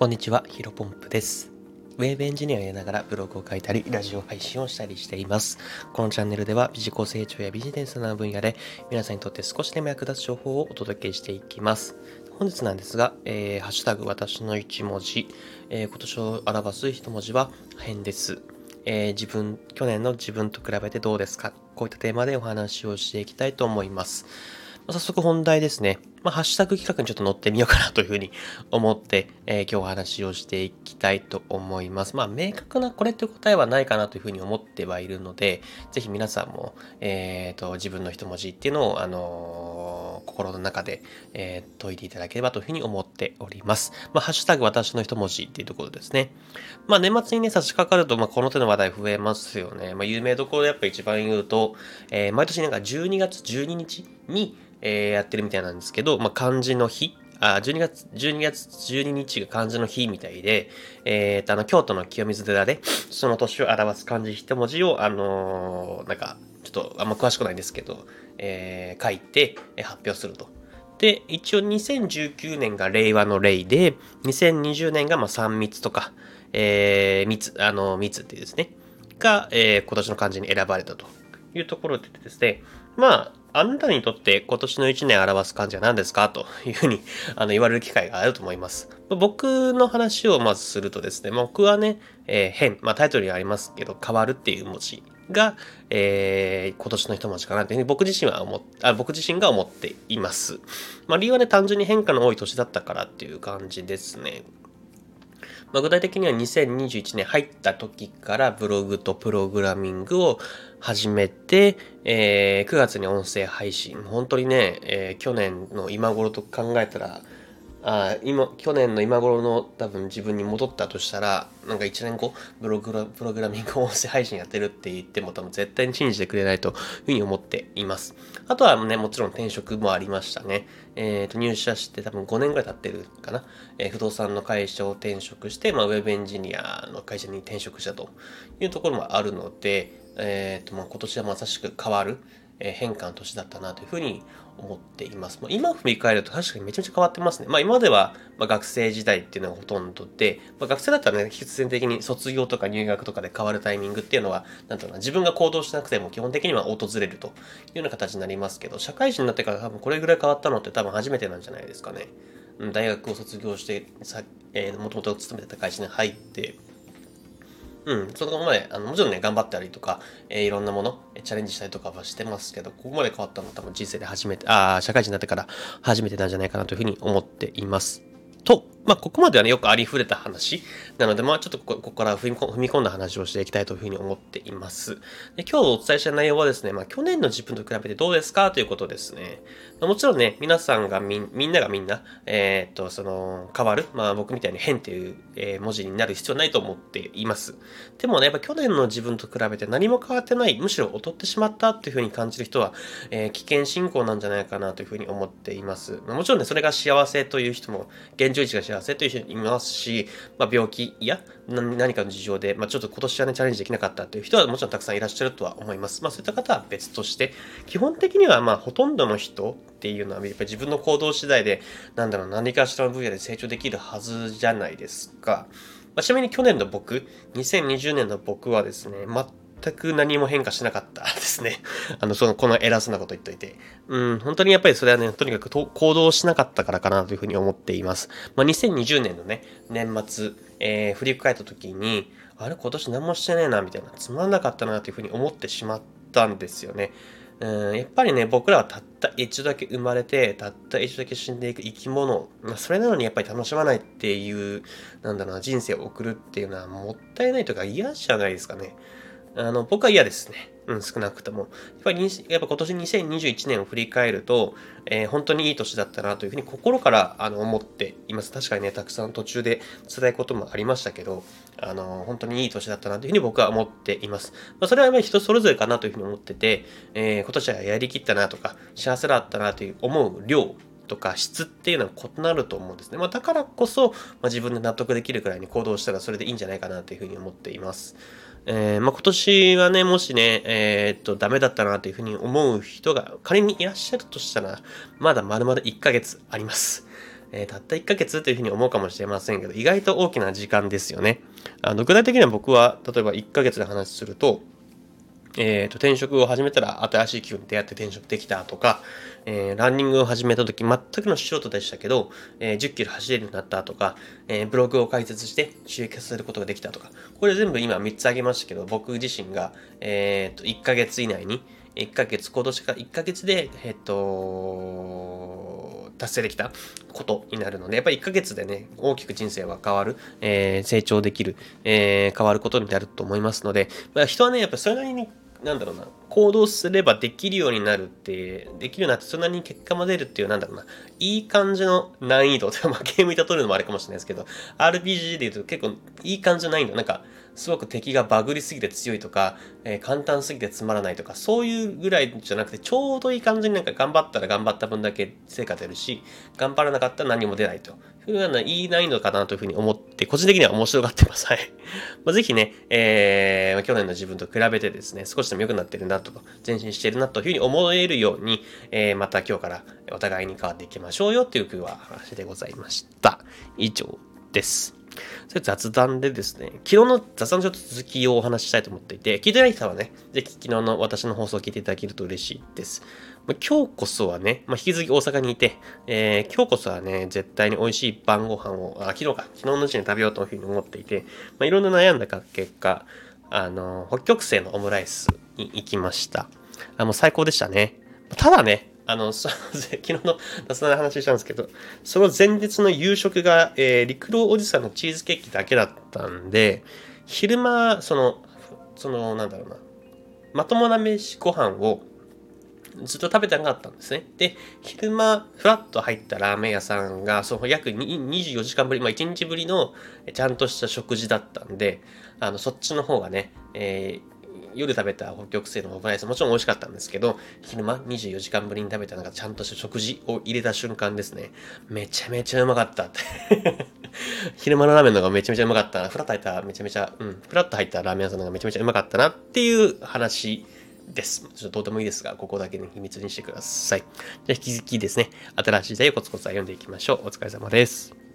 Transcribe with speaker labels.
Speaker 1: こんにちは、ヒロポンプです。ウェーブエンジニアをやりながらブログを書いたり、ラジオ配信をしたりしています。このチャンネルでは、自己成長やビジネスな分野で、皆さんにとって少しでも役立つ情報をお届けしていきます。本日なんですが、えーハッシュタグ私の一文字、えー今年を表す一文字は、変です。えー自分、去年の自分と比べてどうですか？こういったテーマでお話をしていきたいと思います。早速本題ですね。まあ、ハッシュタグ企画にちょっと乗ってみようかなというふうに 思って、えー今日お話をしていきたいと思います。まあ、明確なこれって答えはないかなというふうに思ってはいるので、ぜひ皆さんも、えーと、自分の一文字っていうのを、あのー心の中で、えー解いていただければというふうに思っております。まあ、ハッシュタグ私の一文字っていうところですね。まあ、年末にね、差し掛かると、まあ、この手の話題増えますよね。まあ、有名どころでやっぱ一番言うと、えー毎年なんか12月12日に、えーやってるみたいなんですけど、まあ、漢字の日、あ、12月、12月12日が漢字の日みたいで、えーと、あの、京都の清水寺で、その年を表す漢字一文字を、あのーなんか、ちょっとあんま詳しくないんですけど、えー書いて、えー発表すると。で、一応2019年が令和の令で、2020年がまあ3密とか、えー、密、あの、密っていうですね、が、えー今年の漢字に選ばれたというところでですね、まあ、あなたにとって今年の1年表す漢字は何ですか？というふうに あの言われる機会があると思います。僕の話をまずするとですね、僕はね、えー変、まあタイトルにありますけど、変わるっていう文字が、えー今年の一文字かなというふうに僕自身は思っあ僕自身が思っています。まあ理由はね、単純に変化の多い年だったからっていう感じですね。まあ、具体的には2021年入った時からブログとプログラミングを始めて、えー9月に音声配信。本当にね、えー去年の今頃と考えたら、あ今去年の今頃の多分自分に戻ったとしたらなんか1年後ブログプログラミング音声配信やってるって言っても多分絶対に信じてくれないというふうに思っています。あとはねもちろん転職もありましたね。えーと入社して多分5年ぐらい経ってるかな、えー不動産の会社を転職して、まあ、ウェブエンジニアの会社に転職したというところもあるので、えーとまあ、今年はまさしく変わる変化の年だったなというふうに思っています。まあ、今振り返ると確かにめちゃめちゃ変わってますね。まあ今では、ま、学生時代っていうのがほとんどで、まあ、学生だったらね、必然的に卒業とか入学とかで変わるタイミングっていうのは、なんとかな、自分が行動しなくても基本的には訪れるというような形になりますけど、社会人になってから多分これぐらい変わったのって多分初めてなんじゃないですかね。大学を卒業して、さえー、もともと勤めてた会社に入って、うん、そこまで、あのもちろんね、頑張ったりとか、えーいろんなもの、えチャレンジしたりとかはしてますけど、ここまで変わったのは多分人生で初めて、ああ、社会人になってから初めてなんじゃないかなというふうに思っています。と、まあ、ここまではね、よくありふれた話なので、まあ、ちょっとこここから踏み込んだ話をしていきたいというふうに思っています。で今日お伝えした内容はですね、まあ、去年の自分と比べてどうですかということですね。もちろんね、皆さんがみん、みんながみんな、えーっと、その、変わる、まあ、僕みたいに変っていう、えー文字になる必要ないと思っています。でもね、やっぱ去年の自分と比べて何も変わってない、むしろ劣ってしまったっていうふうに感じる人は、えー危険進行なんじゃないかなというふうに思っています。まあもちろんね、それが幸せという人も、現状維持が幸せという人いますし、まあ、病気や何かの事情で、まあ、ちょっと今年はね、チャレンジできなかったという人はもちろんたくさんいらっしゃるとは思います。まあ、そういった方は別として、基本的にはまあ、ほとんどの人っていうのは、やっぱり自分の行動次第で、なんだろう、何かしらの分野で成長できるはずじゃないですか。まあ、ちなみに去年の僕、2020年の僕はですね、全く何も変化しなかった ですね。あの、その、この偉そうなこと言っといて。うん、本当にやっぱりそれはね、とにかく行動しなかったからかなというふうに思っています。まあ、2020年のね、年末、えー振り返った時に、あれ、今年何もしてねえな、みたいな、つまんなかったなというふうに思ってしまったんですよね。うん、やっぱりね、僕らはたった一度だけ生まれて、たった一度だけ死んでいく生き物。まあ、それなのにやっぱり楽しまないっていう、なんだろうな、人生を送るっていうのはもったいないというか嫌じゃないですかね。あの、僕は嫌ですね。うん、少なくとも。やっぱり、やっぱ今年2021年を振り返ると、えー本当にいい年だったなというふうに心からあの思っています。確かにね、たくさん途中で辛いこともありましたけど、あの、本当にいい年だったなというふうに僕は思っています。まあ、それはやっぱり人それぞれかなというふうに思ってて、えー今年はやりきったなとか、幸せだったなという思う量とか質っていうのは異なると思うんですね。まあ、だからこそ、まあ、自分で納得できるくらいに行動したらそれでいいんじゃないかなというふうに思っています。えーまあ、今年はね、もしね、えーっと、ダメだったなというふうに思う人が仮にいらっしゃるとしたら、まだ丸々1ヶ月あります。えー、たった1ヶ月というふうに思うかもしれませんけど、意外と大きな時間ですよね。あの具体的には僕は、例えば1ヶ月で話すると、えー、と転職を始めたら新しい企業に出会って転職できたとか、えー、ランニングを始めた時全くの素人でしたけど、えー、10キロ走れるようになったとか、えー、ブログを開設して収益化することができたとか、これ全部今3つ挙げましたけど、僕自身が、えー、と1ヶ月以内に、1ヶ月、今年から1ヶ月で、えっと、達成できたことになるので、やっぱり1ヶ月でね、大きく人生は変わる、えー、成長できる、えー、変わることになると思いますので、まあ、人はね、やっぱそれなりになんだろうな、行動すればできるようになるって、できるようになってそんなに結果も出るっていう、なんだろうな、いい感じの難易度、まあゲームに例えるのもあれかもしれないですけど、RPG で言うと結構いい感じの難易度、なんか、すごく敵がバグりすぎて強いとか、えー、簡単すぎてつまらないとか、そういうぐらいじゃなくて、ちょうどいい感じになんか頑張ったら頑張った分だけ成果出るし、頑張らなかったら何も出ないと。いうようないい難易度かなというふうに思って、個人的には面白がってます。はい。まあ、ぜひね、えー、去年の自分と比べてですね、少しでも良くなってるなと、前進してるなというふうに思えるように、えー、また今日からお互いに変わっていきましょうよという今日は話でございました。以上です。それ雑談でですね、昨日の雑談ちょっと続きをお話ししたいと思っていて、聞いてない人はね、ぜひ昨日の私の放送を聞いていただけると嬉しいです。まあ、今日こそはね、まあ、引き続き大阪にいて、えー、今日こそはね、絶対に美味しい晩ご飯を、あ、昨日か、昨日のうちに食べようというふうに思っていて、まあ、いろんな悩んだ結果、あの、北極星のオムライスに行きました。あ、もう最高でしたね。ただね、あ の、昨日の雑談の話したんですけど、その前日の夕食が、えー、陸路おじさんのチーズケーキだけだったんで、昼間、その、その、なんだろうな、まともな飯ご飯をずっと食べてなかったんですね。で、昼間、ふらっと入ったラーメン屋さんが、その約24時間ぶり、まあ1日ぶりのちゃんとした食事だったんで、あの、そっちの方がね、えー夜食べた北極星のオムライスもちろん美味しかったんですけど、昼間24時間ぶりに食べたなんかちゃんとした食事を入れた瞬間ですね、めちゃめちゃうまかったって 昼間のラーメンの方がめちゃめちゃうまかったな。フラッと入っためちゃめちゃ、うん、フラッと入ったラーメン屋さんの方がめちゃめちゃうまかったなっていう話です。ちょっとどうでもいいですが、ここだけの秘密にしてください。じゃあ引き続きですね、新しい時代をコツコツ読んでいきましょう。お疲れ様です。